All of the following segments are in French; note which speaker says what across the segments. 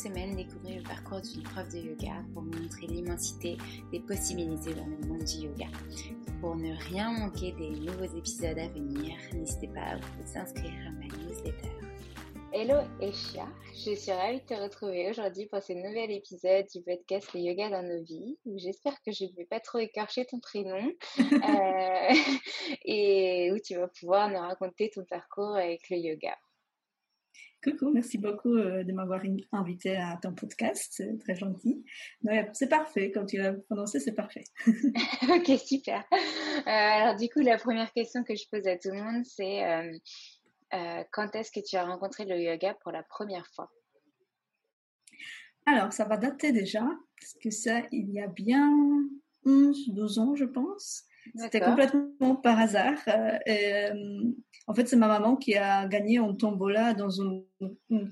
Speaker 1: Semaine, découvrez le parcours d'une prof de yoga pour montrer l'immensité des possibilités dans le monde du yoga. Pour ne rien manquer des nouveaux épisodes à venir, n'hésitez pas à vous inscrire à ma newsletter.
Speaker 2: Hello Esha, je suis ravie de te retrouver aujourd'hui pour ce nouvel épisode du podcast Le Yoga dans nos vies. J'espère que je ne vais pas trop écorcher ton prénom euh, et où tu vas pouvoir nous raconter ton parcours avec le yoga.
Speaker 3: Coucou, merci beaucoup euh, de m'avoir invité à ton podcast, c'est très gentil. C'est parfait, comme tu l'as prononcé, c'est parfait.
Speaker 2: ok, super. Euh, alors du coup, la première question que je pose à tout le monde, c'est euh, quand est-ce que tu as rencontré le yoga pour la première fois?
Speaker 3: Alors, ça va dater déjà, parce que ça, il y a bien 11, 12 ans, je pense. C'était complètement par hasard. Et, en fait, c'est ma maman qui a gagné en tombola dans un,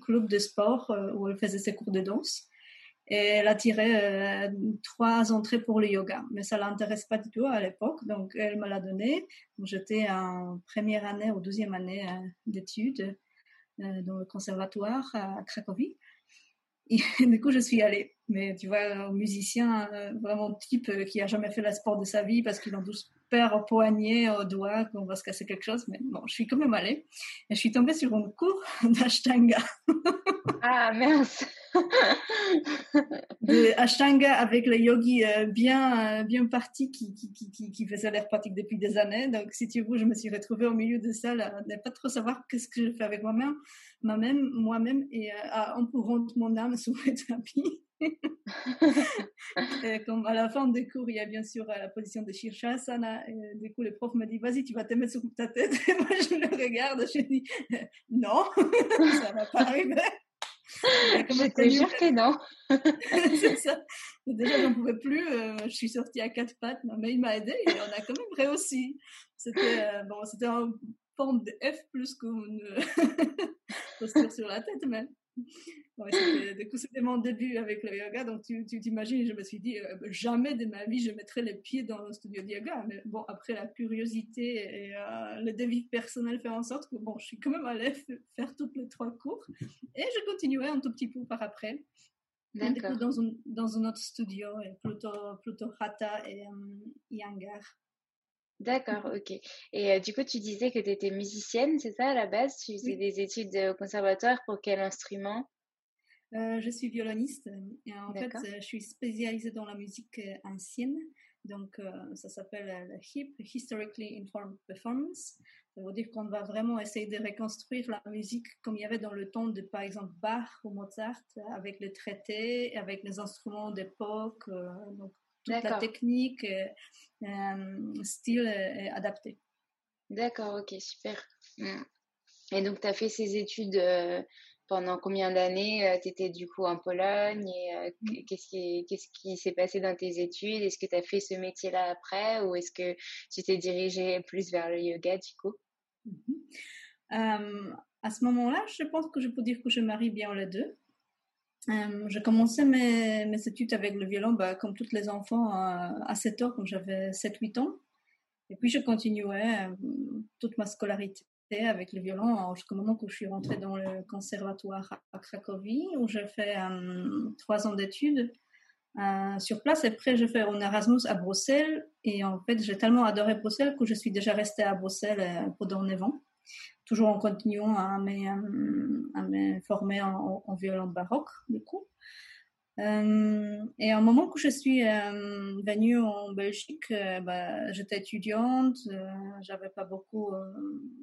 Speaker 3: club de sport où elle faisait ses cours de danse. Et elle a tiré trois entrées pour le yoga, mais ça l'intéresse pas du tout à l'époque, donc elle me l'a donné. J'étais en première année ou deuxième année d'études dans le conservatoire à Cracovie. Du coup, je suis allée. Mais tu vois, un musicien vraiment type qui a jamais fait le sport de sa vie parce qu'il en tous perd au poignet, au doigt, qu'on va se casser quelque chose. Mais bon, je suis quand même allée. Et je suis tombée sur un cours d'Ashtanga.
Speaker 2: ah, mince
Speaker 3: De Ashtanga avec les yogis bien, bien partis qui, qui, qui, qui faisaient leur pratique depuis des années. Donc, si tu veux, je me suis retrouvée au milieu de ça, à ne pas trop savoir qu'est-ce que je fais avec moi-même, moi-même, moi-même, et à empourrante mon âme sous le tapis. Comme à la fin des cours, il y a bien sûr la position de Shirshasana. Et du coup, le prof me dit, vas-y, tu vas te mettre sur ta tête. Et moi, je le regarde, je dis, non, ça va pas arriver.
Speaker 2: Je te jure que non?
Speaker 3: c'est ça. Déjà, j'en pouvais plus. je suis sortie à quatre pattes, mais il m'a aidé et on a quand même réussi. C'était bon, c'était forme de F plus qu'une posture sur la tête même. Ouais, du coup, c'était mon début avec le yoga. Donc, tu t'imagines, je me suis dit, euh, jamais de ma vie, je mettrai les pieds dans un studio de yoga. Mais bon, après, la curiosité et euh, le défi personnel fait en sorte que, bon, je suis quand même allée faire toutes les trois cours. Et je continuais un tout petit peu par après. Du coup, dans un, dans un autre studio, plutôt, plutôt Hatha et um, Yangar.
Speaker 2: D'accord, ok. Et euh, du coup, tu disais que tu étais musicienne, c'est ça à la base? Tu faisais des études au conservatoire pour quel instrument?
Speaker 3: Euh, Je suis violoniste et en fait, je suis spécialisée dans la musique euh, ancienne. Donc, ça s'appelle la HIP, Historically Informed Performance. Ça veut dire qu'on va vraiment essayer de reconstruire la musique comme il y avait dans le temps de, par exemple, Bach ou Mozart, avec les traités, avec les instruments d'époque. donc, toute la technique, euh, style adapté.
Speaker 2: D'accord, ok, super. Et donc, tu as fait ces études euh, pendant combien d'années euh, Tu étais du coup en Pologne et mm. qu'est-ce qui qu'est-ce qui s'est passé dans tes études? Est-ce que tu as fait ce métier-là après ou est-ce que tu t'es dirigé plus vers le yoga du coup?
Speaker 3: Mm-hmm. À ce moment-là, je pense que je peux dire que je marie bien les deux. Euh, j'ai commencé mes, mes, études avec le violon, bah, comme tous les enfants, euh, à 7 ans, quand j'avais 7-8 ans. Et puis, je continuais euh, toute ma scolarité avec le violon jusqu'au moment où je suis rentrée dans le conservatoire à Cracovie, où j'ai fait trois ans d'études sur place. Et après, j'ai fait un Erasmus à Bruxelles. Et en fait, j'ai tellement adoré Bruxelles que je suis déjà restée à Bruxelles pendant 9 ans toujours en continuant à me, à me former en, violon baroque, du coup. Euh, et au moment où je suis euh, venue en Belgique, euh, bah, j'étais étudiante, j'avais pas beaucoup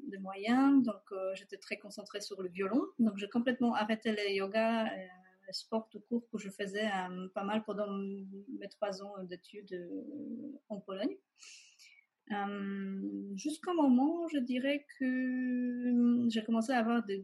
Speaker 3: de moyens, donc j'étais très concentrée sur le violon. Donc j'ai complètement arrêté le yoga, le sport tout court que je faisais pas mal pendant mes trois ans d'études en Pologne. Euh, jusqu'au moment, je dirais que j'ai commencé à avoir de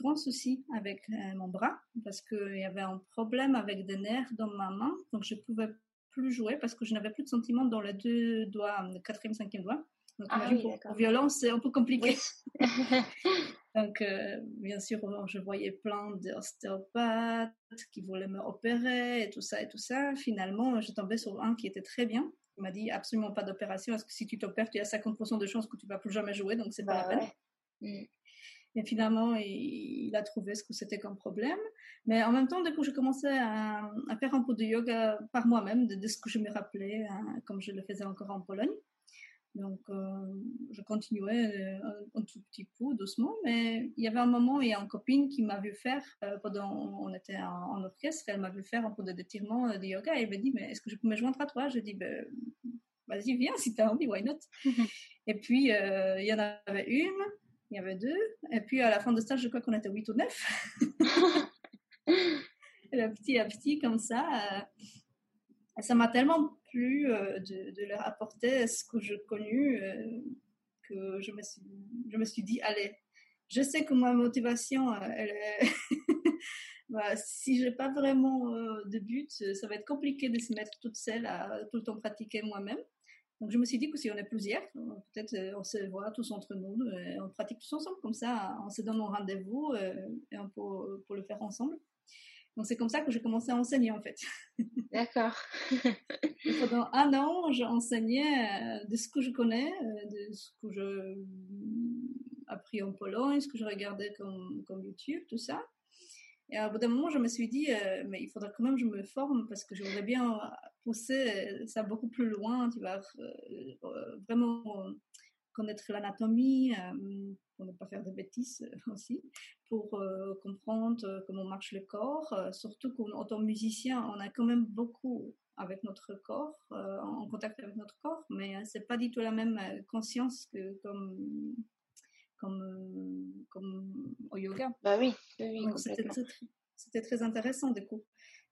Speaker 3: grands soucis avec euh, mon bras parce qu'il y avait un problème avec des nerfs dans ma main, donc je pouvais plus jouer parce que je n'avais plus de sentiments dans les deux doigts, le quatrième, cinquième doigt. Donc, ah pour, violence, c'est un peu compliqué. donc, euh, bien sûr, je voyais plein d'ostéopathes qui voulaient me opérer et tout ça et tout ça. Finalement, je tombais sur un qui était très bien il m'a dit absolument pas d'opération parce que si tu t'opères, tu as 50% de chances que tu vas plus jamais jouer, donc c'est pas la bah peine. Mm. Et finalement, il, a trouvé ce que c'était comme problème. Mais en même temps, du coup, j'ai commencé à, faire un peu de yoga par moi-même, de, ce que je me rappelais, hein, comme je le faisais encore en Pologne. Donc, euh, je continuais euh, un, tout petit peu, doucement, mais il y avait un moment, où il y a une copine qui m'a vu faire, euh, pendant on était en, orchestre, elle m'a vu faire un peu de d'étirement de yoga, et elle m'a dit, mais est-ce que je peux me joindre à toi? J'ai dit, ben, vas-y, viens, si tu as envie, why not? Et puis, il y en avait une, il y avait deux, et puis à la fin de stage, je crois qu'on était huit ou neuf. et petit à petit, comme ça, ça m'a tellement plu euh, de, leur apporter ce que j'ai connu euh, que je me, suis, je me suis dit, allez, je sais que ma motivation, euh, elle est... bah, si j'ai pas vraiment de but, ça va être compliqué de se mettre toute seule à tout le temps pratiquer moi-même. Donc je me suis dit que si on est plusieurs, peut-être on se voit tous entre nous, et on pratique tous ensemble, comme ça on se donne un rendez-vous et on peut, pour le faire ensemble. Donc c'est comme ça que j'ai commencé à enseigner en fait.
Speaker 2: D'accord.
Speaker 3: pendant un an, j'ai enseigné euh, de ce que je connais, euh, de ce que j'ai appris en Pologne, ce que je regardais comme, comme YouTube, tout ça. Et à bout d'un moment, je me suis dit, euh, mais il faudrait quand même que je me forme parce que j'aimerais bien pousser ça beaucoup plus loin, tu vois, vraiment connaître l'anatomie, pour ne pas faire de bêtises euh, aussi, pour euh, comprendre euh, comment marche le corps. surtout qu'en tant que musicien, on a quand même beaucoup avec notre corps, en contact avec notre corps, mais c'est pas du tout la même conscience que comme comme comme au yoga.
Speaker 2: Bah oui, oui,
Speaker 3: C'était très, intéressant du coup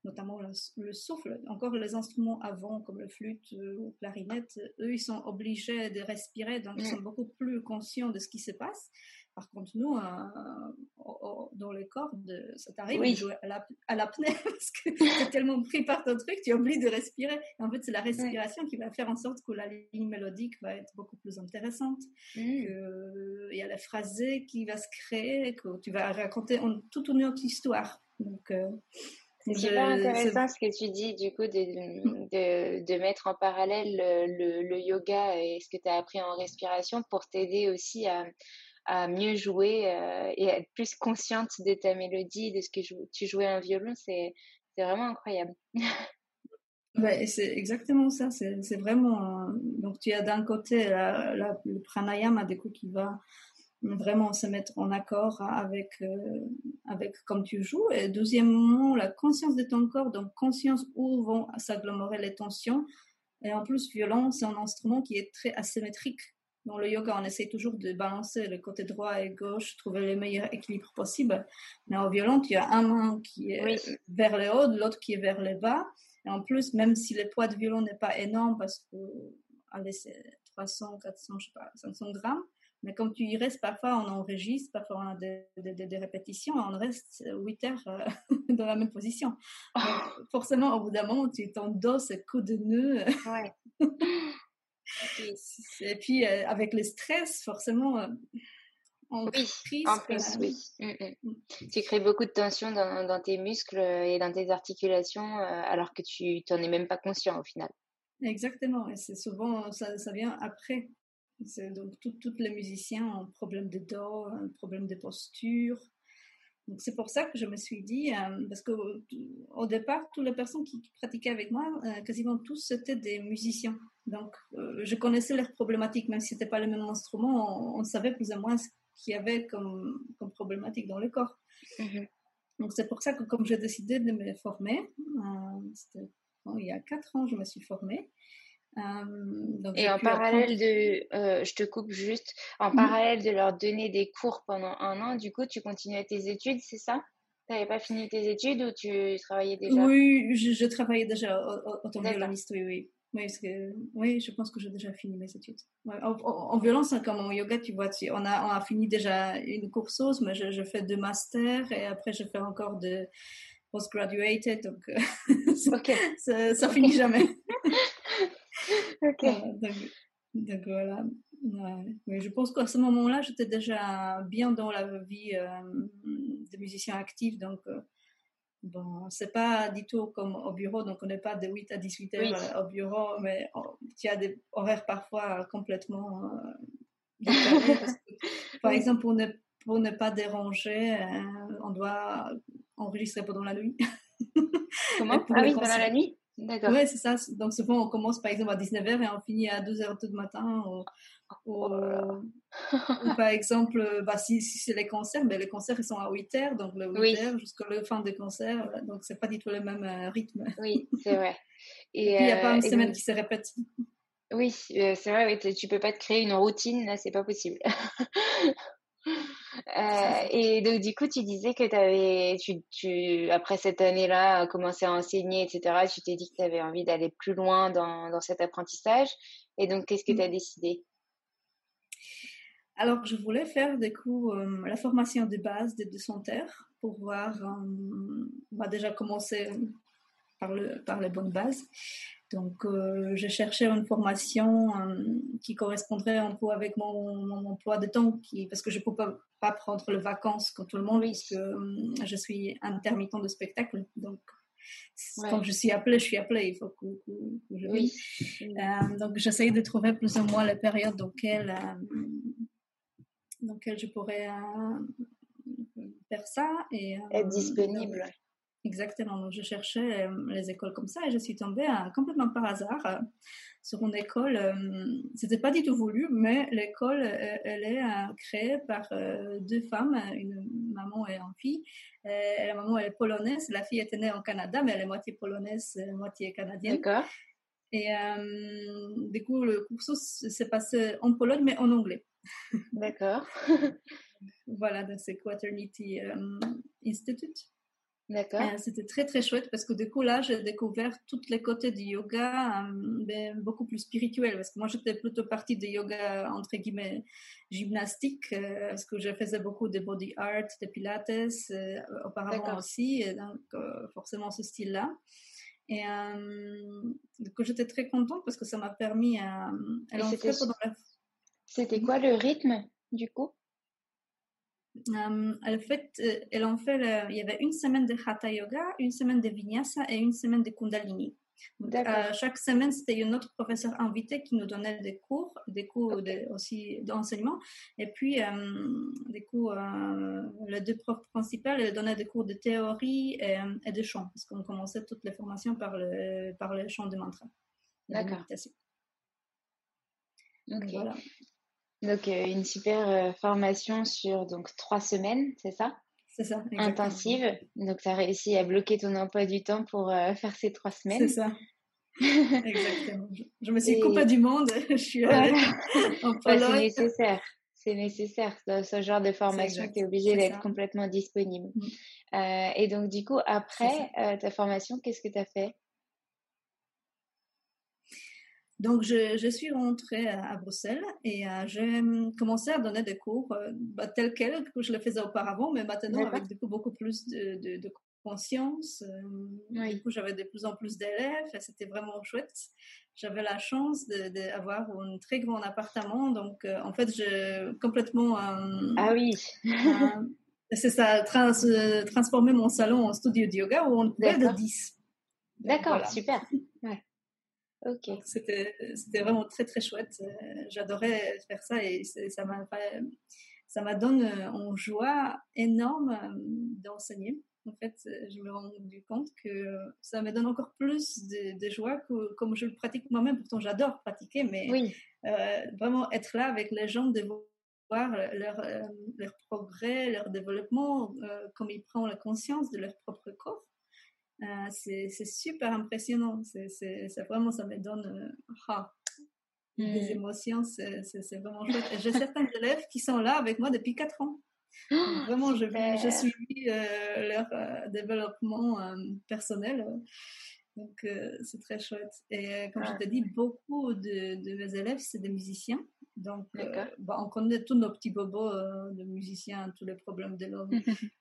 Speaker 3: notamment le, souffle. Encore les instruments avant, comme le flûte ou clarinette, eux, ils sont obligés de respirer, donc ils sont beaucoup plus conscients de ce qui se passe. Par contre, nous, dans les cordes, ça t'arrive de jouer à l'apnée parce que tu es tellement pris par ton truc, tu oublies de respirer. En fait, c'est la respiration qui va faire en sorte que la ligne mélodique va être beaucoup plus intéressante. Mmh. Il y a la phrasée qui va se créer, que tu vas raconter en, toute une autre histoire. Donc, euh,
Speaker 2: c'est super intéressant ce que tu dis, du coup, de, de, de mettre en parallèle le, le, yoga et ce que tu as appris en respiration pour t'aider aussi à, à, mieux jouer euh, et à être plus consciente de ta mélodie, de ce que tu jouais un violon. C'est vraiment incroyable.
Speaker 3: Ouais, c'est exactement ça. C'est vraiment. Donc, tu as d'un côté la, le pranayama, des coups qui va vraiment se mettre en accord avec, euh, avec comme tu joues. Et deuxièmement, la conscience de ton corps, donc conscience où vont s'agglomérer les tensions. Et en plus, violon, c'est un instrument qui est très asymétrique. Dans le yoga, on essaie toujours de balancer le côté droit et gauche, trouver le meilleur équilibre possible. Mais au violon, tu as un main qui est vers le haut, l'autre qui est vers le bas. Et en plus, même si le poids de violon n'est pas énorme, parce que, allez, c'est 300, 400, je sais pas, 500 grammes, mais comme tu y restes, parfois on enregistre, parfois on a des, des, répétitions, on reste 8 heures euh, dans la même position. forcément, au bout d'un moment, tu t'endosses coup de nœud. Ouais. et puis, euh, avec le stress, forcément, euh,
Speaker 2: on oui, en plus, oui. Mm, mm. Mm. Tu crées beaucoup de tension dans, dans, tes muscles et dans tes articulations, alors que tu n'en es même pas conscient au final.
Speaker 3: Exactement, et c'est souvent, ça, ça vient après donc, tous les musiciens ont un problème de dos, un problème de posture. Donc, c'est pour ça que je me suis dit, euh, parce qu'au au départ, toutes les personnes qui, pratiquaient avec moi, euh, quasiment tous, c'était des musiciens. Donc, euh, je connaissais leurs problématiques, même si ce n'était pas le même instrument, on, savait plus ou moins ce qu'il y avait comme, comme problématique dans le corps. Mm-hmm. Donc, c'est pour ça que, comme j'ai décidé de me former, il y a quatre ans, je me suis formée.
Speaker 2: Euh, et en parallèle de, euh, je te coupe juste, en parallèle de leur donner des cours pendant un an, du coup, tu continuais tes études, c'est ça? Tu n'avais pas fini tes études ou tu travaillais déjà?
Speaker 3: Oui, je, travaillais déjà autant violoniste, oui, oui. Oui, parce que, oui, je pense que j'ai déjà fini mes études. En, violence, hein, comme en yoga, tu vois, on, a, on a fini déjà une courseuse, mais je, je fais deux masters et après je fais encore de postgraduated, donc ça, ça finit jamais. ok. donc, voilà. Mais je pense qu'à ce moment-là, j'étais déjà bien dans la vie euh, de musicien actif. Donc, euh, bon, c'est pas du tout comme au bureau. Donc, on n'est pas de 8 à 18 heures euh, au bureau, mais il y a des horaires parfois complètement par exemple, pour ne, pour ne pas déranger, on doit enregistrer pendant la nuit.
Speaker 2: Comment? Ah oui, pendant la nuit?
Speaker 3: D'accord. Oui, c'est ça. Donc, souvent, on commence par exemple à 19h et on finit à 2h du matin. Ou, oh par exemple, bah, si, si c'est les concerts, ben, les concerts ils sont à 8h, donc le 8h jusqu'à la fin des concerts. Donc, c'est pas du tout le même euh, rythme.
Speaker 2: Oui, c'est vrai.
Speaker 3: Et, il n'y a pas une euh, semaine qui se répète.
Speaker 2: Oui, euh, c'est vrai, tu peux pas te créer une routine, là, c'est pas possible. Euh, et donc, du coup, tu disais que avais, tu, tu, après cette année-là, commencé à enseigner, etc., tu t'es dit que tu avais envie d'aller plus loin dans, dans, cet apprentissage. Et donc, qu'est-ce que tu as décidé?
Speaker 3: Alors, je voulais faire, du coup, euh, la formation de base des deux terres pour voir, euh, on va déjà commencer par, le, par les bonnes bases. Donc, euh, j'ai cherché une formation euh, qui correspondrait un peu avec mon, emploi de temps, qui, parce que je ne peux pas, pas, prendre les vacances comme tout le monde, puisque euh, je suis intermittent de spectacle. Donc, quand je suis appelée, je suis appelée, il faut que, je oui. donc, j'essaye de trouver plus ou moins la période dans laquelle, dans laquelle je pourrais faire ça. Et,
Speaker 2: Être disponible.
Speaker 3: Exactement. Donc, je cherchais euh, les écoles comme ça et je suis tombée euh, complètement par hasard euh, sur une école. C'était pas du tout voulu, mais l'école, elle est créée par deux femmes, une maman et une fille. la maman elle est polonaise, la fille était née au Canada, mais elle est moitié polonaise, moitié canadienne. D'accord. Et du coup, le cursus s'est passé en Pologne, mais en anglais.
Speaker 2: D'accord.
Speaker 3: voilà, donc c'est Quaternity Institute.
Speaker 2: D'accord.
Speaker 3: Euh, c'était très très chouette parce que du coup là j'ai découvert toutes les côtés du yoga euh, ben, beaucoup plus spirituel parce que moi j'étais plutôt partie de yoga entre guillemets gymnastique euh, parce que je faisais beaucoup de body art, de pilates auparavant aussi et donc forcément ce style là. Et du coup j'étais très contente parce que ça m'a permis à,
Speaker 2: C'était quoi le rythme du coup?
Speaker 3: En fait, euh, elle en fait il y avait une semaine de Hatha Yoga, une semaine de Vinyasa et une semaine de Kundalini. Euh, chaque semaine, c'était une autre professeur invité qui nous donnait des cours, des cours aussi d'enseignement. Et puis, euh, des cours, les deux profs principales elles donnaient des cours de théorie et, de chant, parce qu'on commençait toutes les formations par le, par le chant de mantra.
Speaker 2: D'accord. Ok. Voilà. Donc, euh, une super euh, formation sur donc trois semaines, c'est ça?
Speaker 3: C'est ça.
Speaker 2: Intensive. Donc, tu as réussi à bloquer ton emploi du temps pour euh, faire ces trois semaines.
Speaker 3: C'est ça. exactement. Je, me suis coupée du monde. Je suis allée en
Speaker 2: bah, C'est nécessaire. C'est nécessaire. Dans ce genre de formation, tu es obligé d'être complètement disponible. Mm. et donc, du coup, après ta formation, qu'est-ce que tu as fait?
Speaker 3: Donc, je, suis rentrée à, Bruxelles et euh, j'ai hum, commencé à donner des cours euh, bah, tels quels que je le faisais auparavant, mais maintenant avec du coup, beaucoup plus de, conscience. Euh, du coup, j'avais de plus en plus d'élèves et c'était vraiment chouette. J'avais la chance d'avoir un très grand appartement, donc en fait, j'ai complètement...
Speaker 2: ah oui
Speaker 3: C'est ça, trans, transformer mon salon en studio de yoga où on pouvait de 10.
Speaker 2: D'accord, super. Ok.
Speaker 3: C'était, c'était vraiment très très chouette. Euh, j'adorais faire ça et ça m'a ça m'a donné en joie énorme euh, d'enseigner. En fait, je me rends rendu compte que ça me donne encore plus de, joie que comme je le pratique moi-même. Pourtant, j'adore pratiquer, mais euh, vraiment être là avec les gens, de voir leur, leur progrès, leur développement, comme ils prennent la conscience de leur propre corps. Euh, c'est super impressionnant. C'est vraiment, ça me donne euh, ah, des mmh. émotions. C'est vraiment chouette. J'ai certains élèves qui sont là avec moi depuis 4 ans. Oh, vraiment, je, je suis euh, leur développement personnel. Donc, c'est très chouette. Et comme je te dis, beaucoup de, de mes élèves, c'est des musiciens. Donc, euh, bah, on connaît tous nos petits bobos euh, de musiciens, tous les problèmes de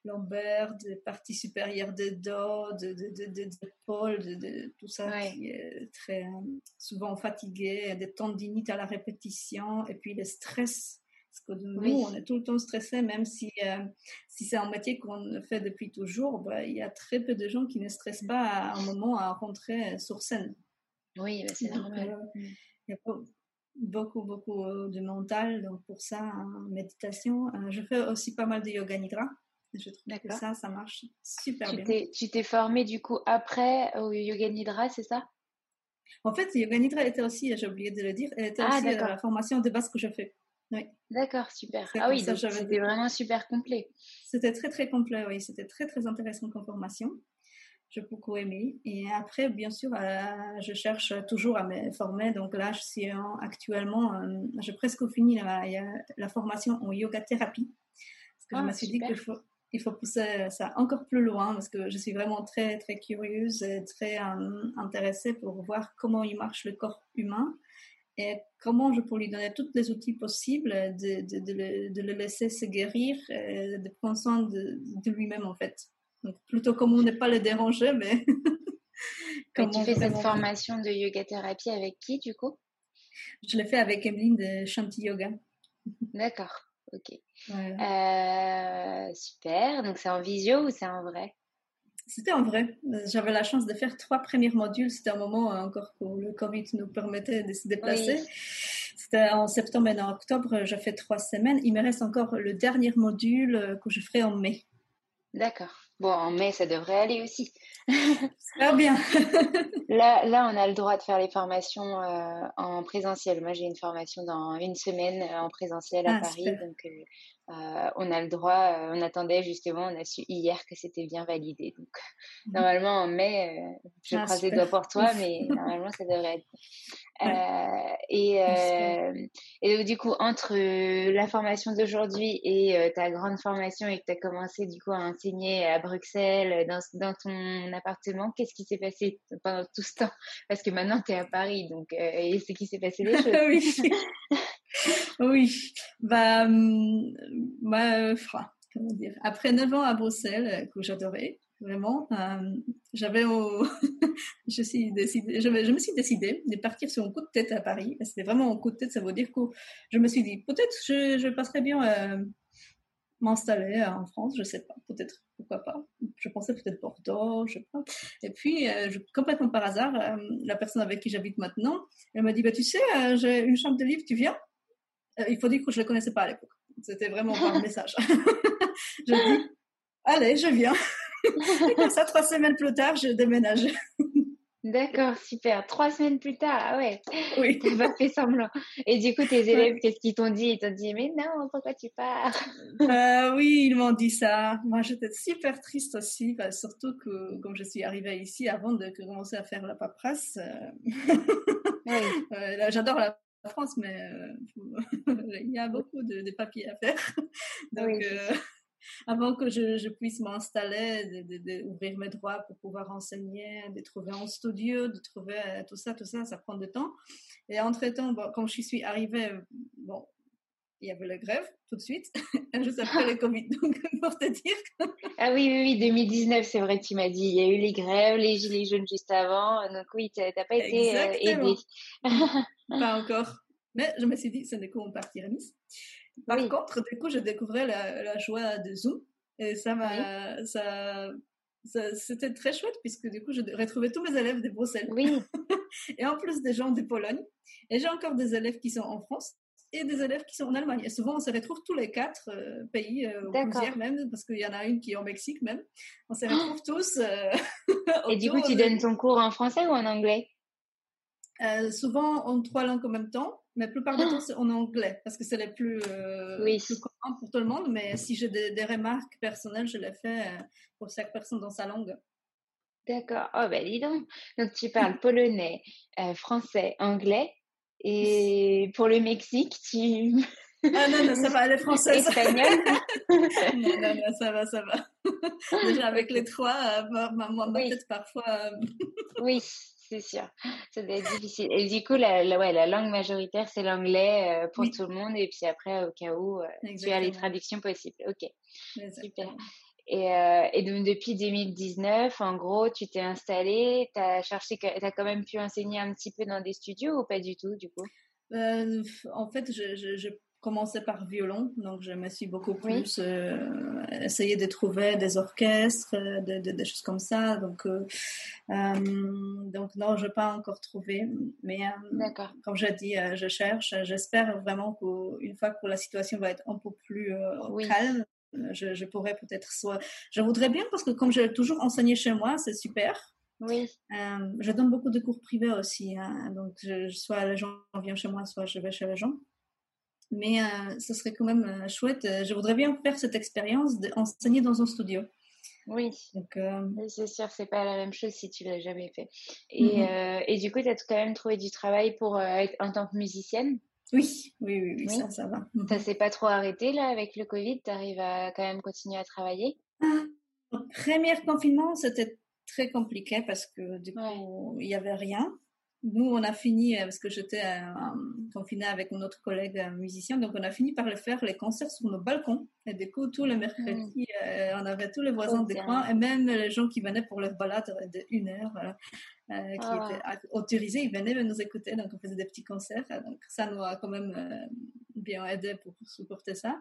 Speaker 3: lombaire, des parties supérieures des dos, de, de, de, tout ça qui est très euh, souvent fatigué, des tendinites à la répétition, et puis le stress. Parce que nous, on est tout le temps stressé, même si, si c'est un métier qu'on fait depuis toujours, bah, il y a très peu de gens qui ne stressent pas à un moment à rentrer sur scène.
Speaker 2: Oui, bah, c'est normal.
Speaker 3: il y a beaucoup, beaucoup euh, de mental. Donc, pour ça, hein, méditation. Euh, je fais aussi pas mal de yoga nidra. Je trouve que ça, ça marche super
Speaker 2: tu
Speaker 3: bien.
Speaker 2: Tu t'es formée du coup après au yoga nidra, c'est ça?
Speaker 3: En fait, yoga nidra était aussi, j'ai oublié de le dire, était ah, aussi euh, la formation de base que je fais. Oui.
Speaker 2: D'accord, super. Ah oui, c'était vraiment super complet.
Speaker 3: C'était très très complet, oui. C'était très très intéressant comme formation j'ai beaucoup aimé. Et après, bien sûr, euh, je cherche toujours à me former. Donc là, je suis actuellement, euh, j'ai presque fini la, la, formation en yoga thérapie. Parce que je me ah, suis dit qu'il faut, il faut pousser ça encore plus loin parce que je suis vraiment très, très curieuse et très euh, intéressée pour voir comment il marche le corps humain et comment je peux lui donner tous les outils possibles de, de, de, le, de le, laisser se guérir, et de prendre soin de, lui-même en fait. Donc, plutôt comme on n'est pas le déranger, mais.
Speaker 2: tu fais cette formation de yoga thérapie avec qui, du coup?
Speaker 3: Je l'ai fait avec Emeline de Shanti Yoga.
Speaker 2: D'accord, ok. Euh, super. Donc, c'est en visio ou c'est en vrai?
Speaker 3: C'était en vrai. J'avais la chance de faire trois premiers modules. C'était un moment encore où le Covid nous permettait de se déplacer. C'était en septembre et en octobre. J'ai fait trois semaines. Il me reste encore le dernier module que je ferai en mai.
Speaker 2: D'accord. Bon, en mai, ça devrait aller aussi.
Speaker 3: Très bien.
Speaker 2: là, là, on a le droit de faire les formations euh, en présentiel. Moi, j'ai une formation dans une semaine euh, en présentiel à ah, Paris. Donc, euh, euh, on a le droit, euh, on attendait justement, on a su hier que c'était bien validé. Donc, mmh. normalement, en mai, euh, je ah, croise les doigts pour toi, mais normalement, ça devrait être. et, et du coup, entre la formation d'aujourd'hui et ta grande formation et que tu as commencé du coup à enseigner à Bruxelles, dans, dans ton appartement, qu'est-ce qui s'est passé pendant tout ce temps? Parce que maintenant, tu es à Paris, donc, et c'est qui s'est passé les choses
Speaker 3: oui. bah, hum, bah après 9 ans à Bruxelles, euh, que j'adorais, vraiment, euh, j'avais je, me suis décidée de partir sur un coup de tête à Paris. C'était vraiment un coup de tête, ça veut dire que je me suis dit, peut-être je, je passerais bien euh, m'installer en France, je sais pas, peut-être, pourquoi pas. Je pensais peut-être Bordeaux, je sais pas. Et puis, complètement par hasard, la personne avec qui j'habite maintenant, elle m'a dit, bah, tu sais, j'ai une chambre de livre, tu viens? euh, il faut dire que je ne le connaissais pas à l'époque. C'était vraiment par un message. je dis, allez, je viens. Et comme ça, trois semaines plus tard, je déménage.
Speaker 2: D'accord, super. Trois semaines plus tard, ah ouais.
Speaker 3: Oui.
Speaker 2: Tu pas fait semblant. Et du coup, tes élèves, qu'est-ce qu'ils t'ont dit? Ils t'ont dit, mais non, pourquoi tu pars?
Speaker 3: Euh, Oui, ils m'ont dit ça. Moi, j'étais super triste aussi, surtout que comme je suis arrivée ici avant de commencer à faire la paperasse, euh, euh, j'adore la France, mais euh, il y a beaucoup de, papiers à faire. Donc, euh, avant que je, puisse m'installer, d'ouvrir mes droits pour pouvoir enseigner, de trouver un studio, de trouver euh, tout ça, tout ça, ça prend du temps. Et entre-temps, bon, quand je suis arrivée, bon, il y avait la grève tout de suite, juste après le Covid. Donc, pour te dire.
Speaker 2: Ah oui, oui, oui, 2019, c'est vrai que tu m'as dit. Il y a eu les grèves, les gilets jaunes juste avant. Donc oui, tu n'as pas été aidé.
Speaker 3: pas encore. Mais je me suis dit, c'est n'est qu'on partir à Nice. Par contre, du coup, je découvrais la, joie de Zoom. Et ça m'a, ça, c'était très chouette puisque du coup, je retrouvais tous mes élèves de Bruxelles.
Speaker 2: Oui.
Speaker 3: et en plus des gens de Pologne. Et j'ai encore des élèves qui sont en France et des élèves qui sont en Allemagne. Et souvent, on se retrouve tous les quatre euh, pays, euh, plusieurs même, parce qu'il y en a une qui est au Mexique même. On se retrouve tous. Euh,
Speaker 2: et du coup, tu donnes ton cours en français ou en anglais?
Speaker 3: Euh, souvent en trois langues en même temps, mais la plupart du temps c'est en anglais parce que c'est les plus, oui. plus commun pour tout le monde. Mais si j'ai des, remarques personnelles, je les fais pour chaque personne dans sa langue.
Speaker 2: D'accord. Oh ben dis donc. Donc tu parles polonais, français, anglais et pour le Mexique, tu
Speaker 3: ah non, non, ça va, les français.
Speaker 2: Espagnol
Speaker 3: non, non, non, ça va, ça va. Déjà avec les trois, ma, ma, ma oui. tête parfois.
Speaker 2: oui, c'est sûr. Ça doit être difficile. Et du coup, la, ouais, la langue majoritaire, c'est l'anglais euh, pour tout le monde. Et puis après, au cas où, euh, tu as les traductions possibles. Ok. Super. Et, euh, et, donc, depuis 2019, en gros, tu t'es installé, tu as cherché, tu as quand même pu enseigner un petit peu dans des studios ou pas du tout, du coup?
Speaker 3: En fait, je, je, commencé par violon, donc je me suis beaucoup plus euh, essayé de trouver des orchestres, euh, des choses comme ça. Donc, euh, donc non, je n'ai pas encore trouvé, mais comme j'ai dit, je cherche. J'espère vraiment qu'une fois que la situation va être un peu plus calme, je, je pourrais peut-être soit. Je voudrais bien parce que comme j'ai toujours enseigné chez moi, c'est super.
Speaker 2: Oui.
Speaker 3: je donne beaucoup de cours privés aussi, hein. donc soit les gens viennent chez moi, soit je vais chez les gens. Mais euh, ce serait quand même euh, chouette. Euh, je voudrais bien faire cette expérience d'enseigner dans un studio.
Speaker 2: Oui. C'est sûr, c'est pas la même chose si tu l'as jamais fait. Et, mhm. et du coup, tu as quand même trouvé du travail pour être en tant que musicienne?
Speaker 3: Oui, oui, oui, oui, ça, ça va.
Speaker 2: Ça s'est pas trop arrêté là avec le Covid? Tu arrives à quand même continuer à travailler?
Speaker 3: Ah, Le premier confinement, c'était très compliqué parce que du coup, il n'y avait rien. Nous, on a fini, euh, parce que j'étais euh, confinée avec un autre collègue musicien, donc on a fini par le faire les concerts sur nos balcons. Et du coup, tous les mercredis, mm. euh, on avait tous les voisins des coins et même les gens qui venaient pour leur balade de une heure, qui ah. étaient autorisés, ils venaient nous écouter. Donc on faisait des petits concerts. Donc ça nous a quand même bien aidé pour supporter ça.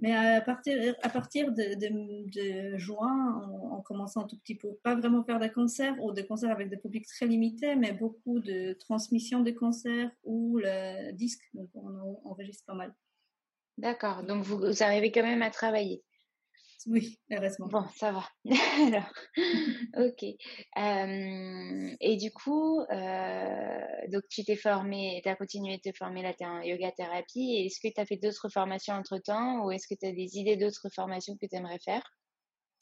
Speaker 3: Mais à partir, à partir de, de, juin, on, commence un tout petit peu, pas vraiment faire des concerts ou des concerts avec des publics très limités, mais beaucoup de transmissions de concerts ou le disque. Donc on, enregistre pas mal.
Speaker 2: D'accord. Donc vous, arrivez quand même à travailler.
Speaker 3: Oui, heureusement.
Speaker 2: Bon, ça va. Alors, ok. Euh, et du coup, euh, donc tu t'es formé, tu as continué de te former là, tu en yoga thérapie. Est-ce que tu as fait d'autres formations entre temps ou est-ce que tu as des idées d'autres formations que tu aimerais faire?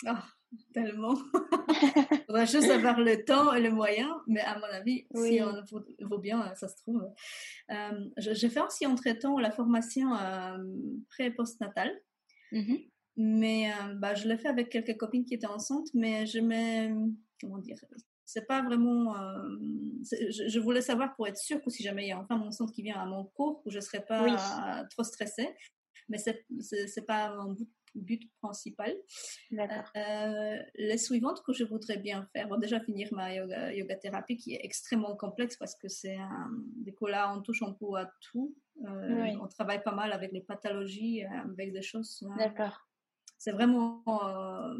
Speaker 3: Ah, tellement. Il faudrait juste avoir le temps et le moyen, mais à mon avis, si on vaut, bien, ça se trouve. Euh, J'ai fait aussi entre-temps la formation pré- et post-natale. Mais euh, bah, je l'ai fait avec quelques copines qui étaient enceintes, mais je mets, comment dire, c'est pas vraiment. Euh, je, voulais savoir pour être sûre que si jamais il y a enfin mon enceinte qui vient à mon cours, que je serais pas trop stressée. Mais c'est c'est pas mon but, principal. Euh, les suivantes que je voudrais bien faire, bon, déjà finir ma yoga, yoga thérapie qui est extrêmement complexe parce que c'est un, des là on touche un peu à tout. Euh, on travaille pas mal avec les pathologies, avec des choses.
Speaker 2: D'accord
Speaker 3: c'est vraiment euh,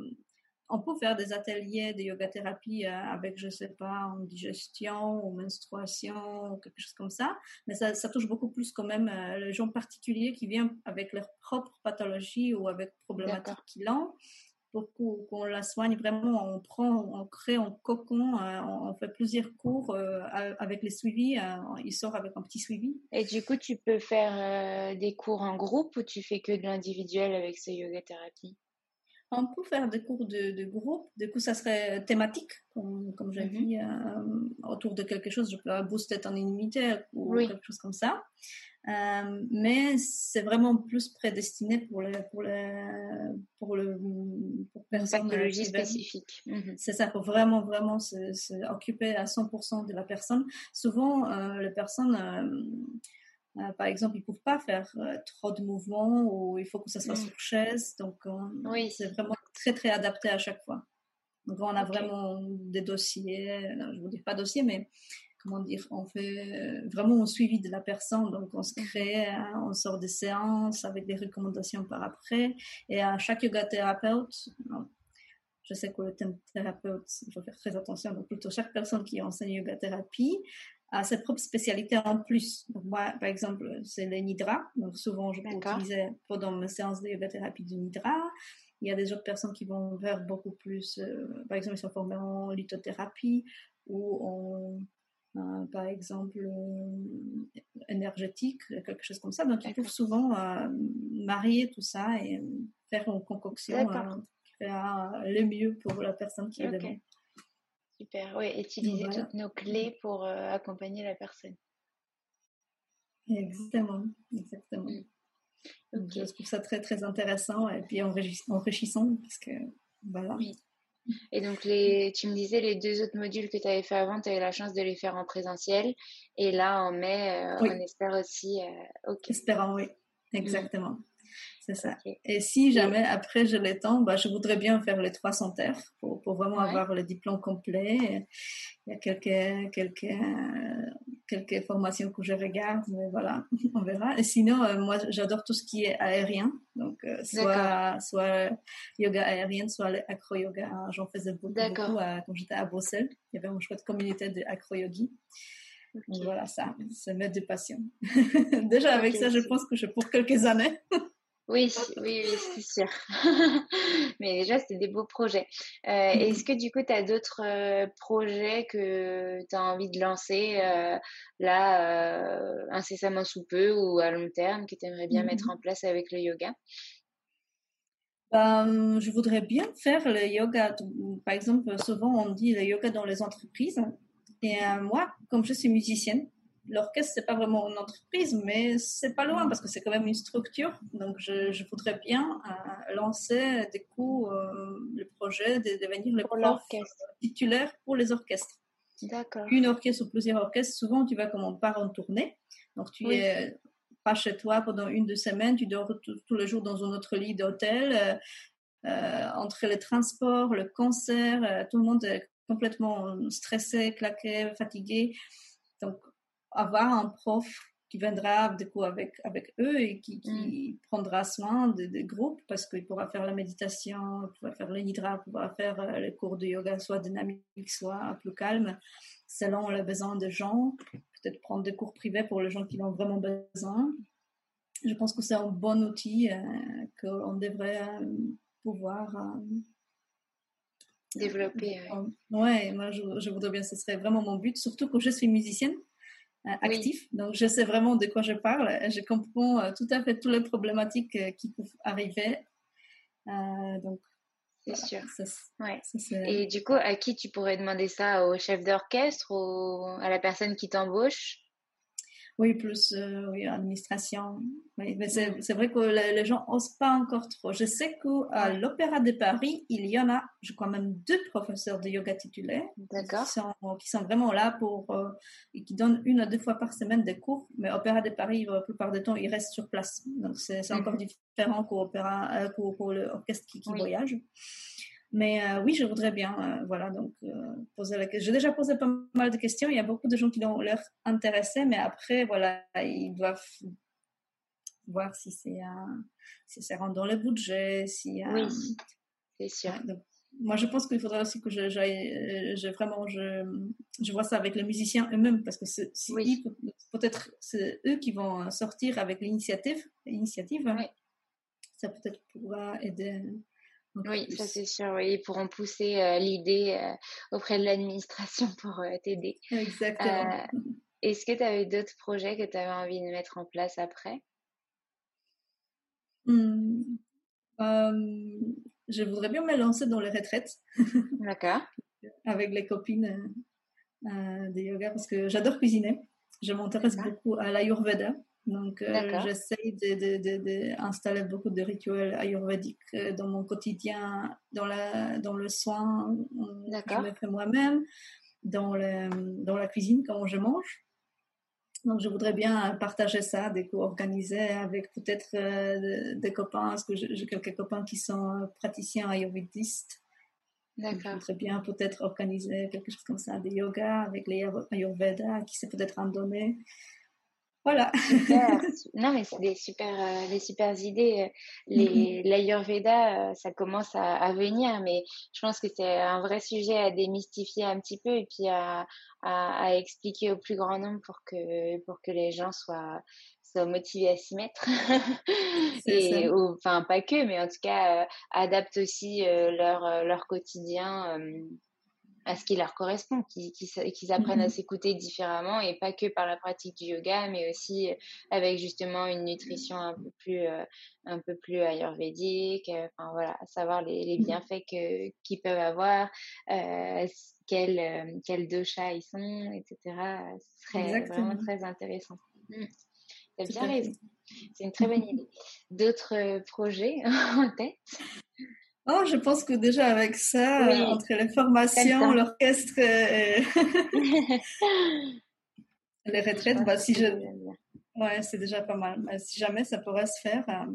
Speaker 3: on peut faire des ateliers de yoga thérapie euh, avec, je sais pas, en digestion ou menstruation ou quelque chose comme ça. Mais ça, ça touche beaucoup plus quand même euh, les gens particuliers qui viennent avec leur propre pathologie ou avec problématiques qu'ils ont. Pour qu'on la soigne vraiment, on prend, on crée un cocon, on, fait plusieurs cours avec les suivis, il sort avec un petit suivi.
Speaker 2: Et du coup, tu peux faire des cours en groupe ou tu fais que de l'individuel avec ce yoga thérapie
Speaker 3: on peut faire des cours de, groupe. Du coup, ça serait thématique, comme, comme j'ai mhm. dit, euh, autour de quelque chose. Je peux booster ton immunité ou quelque chose comme ça. Euh, mais c'est vraiment plus prédestiné pour le pour le pour le pour
Speaker 2: personnes pathologie spécifique.
Speaker 3: Mhm. C'est ça, pour vraiment vraiment s'occuper à 100% de la personne. Souvent, euh, les personnes euh, par exemple, ils ne peuvent pas faire euh, trop de mouvements ou il faut que ça soit mm. sur chaise. Donc, oui. c'est vraiment très, très adapté à chaque fois. Donc, on a vraiment des dossiers, je ne vous dis pas dossier, mais comment dire, on fait vraiment un suivi de la personne. Donc, on se mm. crée, hein, on sort des séances avec des recommandations par après. Et à chaque yoga thérapeute, je sais que le thème thérapeute, il faut faire très attention. Donc, plutôt chaque personne qui enseigne yoga thérapie a ses propres spécialités en plus. Donc moi, par exemple, c'est le Nidra. Donc souvent, je peux utiliser pendant mes séances de yoga thérapie du Nidra. Il y a des autres personnes qui vont vers beaucoup plus, euh, par exemple, ils sont formés en lithothérapie ou en, euh, par exemple, euh, énergétique, quelque chose comme ça. Donc, ils peuvent souvent marier tout ça et faire une concoction qui fera le mieux pour la personne qui est devant.
Speaker 2: Super, oui, utiliser toutes nos clés pour euh, accompagner la personne.
Speaker 3: Exactement, exactement. Mm. Je trouve ça très très intéressant et puis enrichissant parce que voilà.
Speaker 2: Oui. Et donc, les, tu me disais, les deux autres modules que tu avais fait avant, tu avais la chance de les faire en présentiel. Et là, en mai, euh, on espère aussi.
Speaker 3: Euh, Espérant, oui, mm. exactement. C'est ça. Et si jamais après j'ai le temps, bah, je voudrais bien faire les 300 terres pour, pour vraiment avoir le diplôme complet. Il y a quelques, quelques, quelques formations que je regarde, mais voilà, on verra. Et sinon, euh, moi, j'adore tout ce qui est aérien. Donc, euh, soit, soit yoga aérien, soit acro-yoga. J'en faisais beaucoup, beaucoup quand j'étais à Bruxelles. Il y avait une chouette communauté de acro-yogi. Voilà, ça, c'est mettre de passion. Déjà, avec ça, je pense que je pour quelques années.
Speaker 2: Oui, oui, oui, c'est sûr. Mais déjà, c'est des beaux projets. Euh, mmh est-ce que du coup, tu as d'autres euh, projets que tu as envie de lancer euh, là, incessamment sous peu ou à long terme, que tu aimerais bien mettre mmh en place avec le yoga?
Speaker 3: Ben, je voudrais bien faire le yoga. Par exemple, souvent on dit le yoga dans les entreprises. Et moi, comme je suis musicienne, l'orchestre, c'est pas vraiment une entreprise, mais c'est pas loin parce que c'est quand même une structure. Donc, je, voudrais bien euh, lancer des coups, euh, le projet de devenir le prof titulaire pour les orchestres.
Speaker 2: D'accord.
Speaker 3: Une orchestre ou plusieurs orchestres, souvent tu vas comme on part en tournée. Donc, tu es pas chez toi pendant une, deux semaines, tu dors tous les jours dans un autre lit d'hôtel. Euh, entre les transports, le concert, tout le monde est complètement stressé, claqué, fatigué. Donc, avoir un prof qui viendra du coup avec, avec eux et qui, qui mm. prendra soin des de groupes parce qu'il pourra faire la méditation, il pourra faire le nidra, il pourra faire euh, les cours de yoga soit dynamique, soit plus calme, selon les besoins des gens. Peut-être prendre des cours privés pour les gens qui en ont vraiment besoin. Je pense que c'est un bon outil euh, qu'on devrait euh, pouvoir
Speaker 2: développer.
Speaker 3: Ouais, moi je, voudrais bien, ce serait vraiment mon but, surtout que je suis musicienne active, donc je sais vraiment de quoi je parle, je comprends tout à fait toutes les problématiques qui peuvent arriver. donc
Speaker 2: c'est sûr. ouais. Et du coup, à qui tu pourrais demander ça? Au chef d'orchestre ou à la personne qui t'embauche?
Speaker 3: Oui, plus euh, oui, administration. Oui, mais c'est vrai que les, gens n'osent pas encore trop. Je sais qu'à l'Opéra de Paris, il y en a, je crois même deux professeurs de yoga titulaires qui sont, qui sont vraiment là pour euh, et qui donnent une à deux fois par semaine des cours. Mais Opéra de Paris, la plupart du temps, ils restent sur place. Donc c'est encore mhm. différent qu'au euh, pour, l'orchestre qui, qui voyage. Mais euh, oui, je voudrais bien, euh, voilà, donc euh, poser la question. J'ai déjà posé pas mal de questions. Il y a beaucoup de gens qui ont l'air intéressés, mais après, voilà, ils doivent voir si c'est si c'est rentre dans le budget, si.
Speaker 2: oui, c'est sûr.
Speaker 3: moi, je pense qu'il faudrait aussi que j'aille, je, vraiment, je, je vois ça avec les musiciens eux-mêmes, parce que c'est peut-être c'est eux qui vont sortir avec l'initiative, l'initiative. Oui. Ça peut-être pourra aider
Speaker 2: oui, ça c'est sûr. Oui. Ils pourront pousser euh, l'idée euh, auprès de l'administration pour euh, t'aider.
Speaker 3: Exactement.
Speaker 2: Est-ce que tu avais d'autres projets que tu avais envie de mettre en place après?
Speaker 3: Mmh. Je voudrais bien me lancer dans les retraites.
Speaker 2: D'accord.
Speaker 3: Avec les copines de yoga parce que j'adore cuisiner. Je m'intéresse beaucoup à l'Ayurveda. Donc, euh, j'essaye d'installer de, de, beaucoup de rituels ayurvédiques euh, dans mon quotidien, dans, la, dans le soin que je me fais moi-même, dans, dans la cuisine, quand je mange. Donc, je voudrais bien partager ça, des cours organisés avec peut-être euh, des copains, parce que j'ai quelques copains qui sont praticiens ayurvédistes. D'accord. Je voudrais bien peut-être organiser quelque chose comme ça, des yoga avec les ayurveda, qui c'est peut-être en Voilà.
Speaker 2: non, mais c'est des super, euh, des super idées. Les, L'Ayurveda, euh, ça commence à, venir, mais je pense que c'est un vrai sujet à démystifier un petit peu et puis à, à, expliquer au plus grand nombre pour que, pour que les gens soient, soient motivés à s'y mettre. et, enfin, pas que, mais en tout cas, euh, adaptent aussi leur, leur quotidien à ce qui leur correspond, qu'ils apprennent à mmh s'écouter différemment et pas que par la pratique du yoga, mais aussi avec justement une nutrition un peu plus, euh, un peu plus ayurvédique, euh, enfin voilà, savoir les, mmh bienfaits que, qu'ils peuvent avoir, euh, quel, euh, quel dosha ils sont, etc. Ce serait vraiment très intéressant. Mmh. Tu bien raison. C'est une très bonne idée. D'autres projets en tête?
Speaker 3: Oh, je pense que déjà avec ça, euh, entre les formations, l'orchestre et les retraites, bah, si je... ouais, c'est déjà pas mal. si jamais ça pourrait se faire, euh,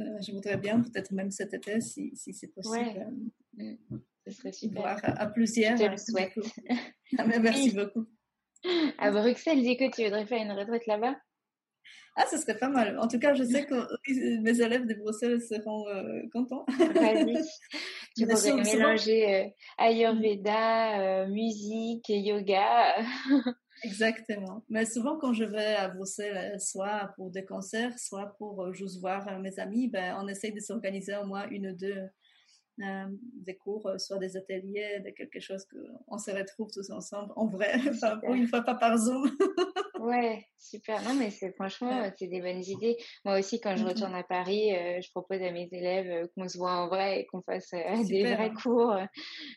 Speaker 3: euh, je voudrais bien, peut-être même cet été, si, si c'est possible.
Speaker 2: Ouais. Ce serait super.
Speaker 3: Voir à, plusieurs.
Speaker 2: Je te le souhaite.
Speaker 3: Ah, merci beaucoup.
Speaker 2: À Bruxelles, dis que tu voudrais faire une retraite là-bas?
Speaker 3: Ah, ce serait pas mal. En tout cas, je sais que mes élèves de Bruxelles seront euh, contents.
Speaker 2: Vas-y. Tu pourrais mélanger euh, Ayurveda, euh, musique et yoga.
Speaker 3: Exactement. Mais souvent, quand je vais à Bruxelles, soit pour des concerts, soit pour juste voir mes amis, ben, on essaye de s'organiser au moins une ou deux euh, des cours, euh, soit des ateliers, de quelque chose qu'on se retrouve tous ensemble en vrai, enfin, une fois pas par Zoom.
Speaker 2: Ouais, super. Non, mais c'est franchement, c'est des bonnes idées. Moi aussi, quand je mm-hmm. retourne à Paris, euh, je propose à mes élèves qu'on se voit en vrai et qu'on fasse des vrais cours,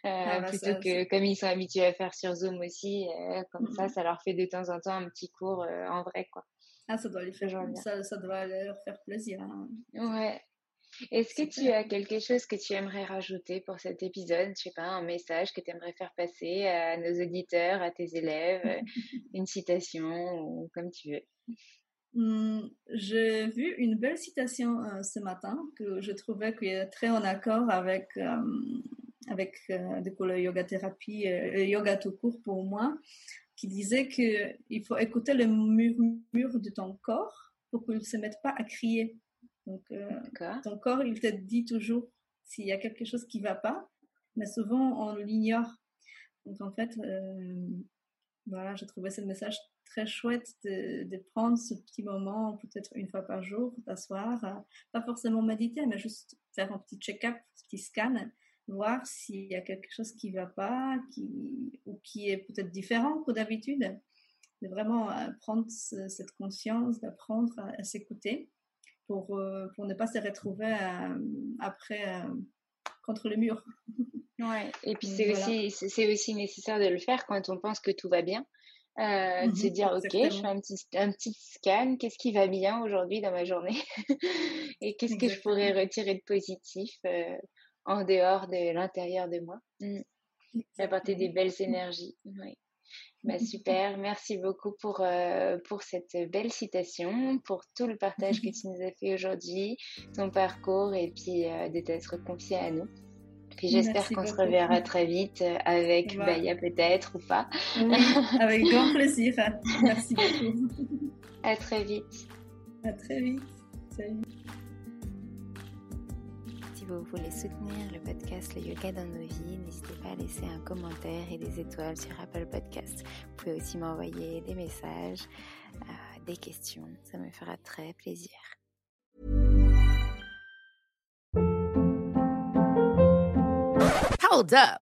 Speaker 2: ah, bah, plutôt que comme ils sont habitués à faire sur Zoom aussi. comme ça, mm-hmm. ça leur fait de temps en temps un petit cours en vrai, quoi.
Speaker 3: Ah, ça doit les faire, ça, ça doit leur faire plaisir. Hein.
Speaker 2: Ouais, est-ce que tu as quelque chose que tu aimerais rajouter pour cet épisode? Je sais pas, un message que tu aimerais faire passer à nos auditeurs, à tes élèves, une citation ou comme tu veux?
Speaker 3: Mmh, j'ai vu une belle citation euh, ce matin que je trouvais qui est très en accord avec, euh, avec euh, le yoga thérapie, le yoga tout court pour moi, qui disait qu'il faut écouter le murmure de ton corps pour qu'il ne se mette pas à crier donc, euh, ton corps, il te dit toujours s'il y a quelque chose qui va pas, mais souvent on l'ignore. Donc, en fait, euh, voilà, j'ai trouvé ce message très chouette de, prendre ce petit moment, peut-être une fois par jour, d'asseoir, pas forcément méditer, mais juste faire un petit check-up, un petit scan, voir s'il y a quelque chose qui ne va pas, qui, ou qui est peut-être différent que d'habitude. De vraiment prendre cette conscience, d'apprendre à, s'écouter pour, pour ne pas se retrouver après contre le mur.
Speaker 2: Ouais, et puis c'est aussi, c'est aussi nécessaire de le faire quand on pense que tout va bien. Euh, de se mmh dire, OK, je fais un petit, un petit scan, qu'est-ce qui va bien aujourd'hui dans ma journée? Et qu'est-ce que je pourrais retirer de positif euh, en dehors de l'intérieur de moi? Mmh. Apporter des belles énergies. Oui. Bah, super, merci beaucoup pour, euh, pour cette belle citation, pour tout le partage que tu nous as fait aujourd'hui, ton parcours et puis de t'être confié à nous. Puis j'espère qu'on se reverra très vite euh, avec Baya peut-être ou pas.
Speaker 3: avec grand plaisir. Merci beaucoup.
Speaker 2: À très vite.
Speaker 3: À très vite. Salut.
Speaker 1: Vous voulez soutenir le podcast Le Yoga dans nos vies, n'hésitez pas à laisser un commentaire et des étoiles sur Apple Podcast. Vous pouvez aussi m'envoyer des messages, euh, des questions. Ça me fera très plaisir.
Speaker 4: Hold up.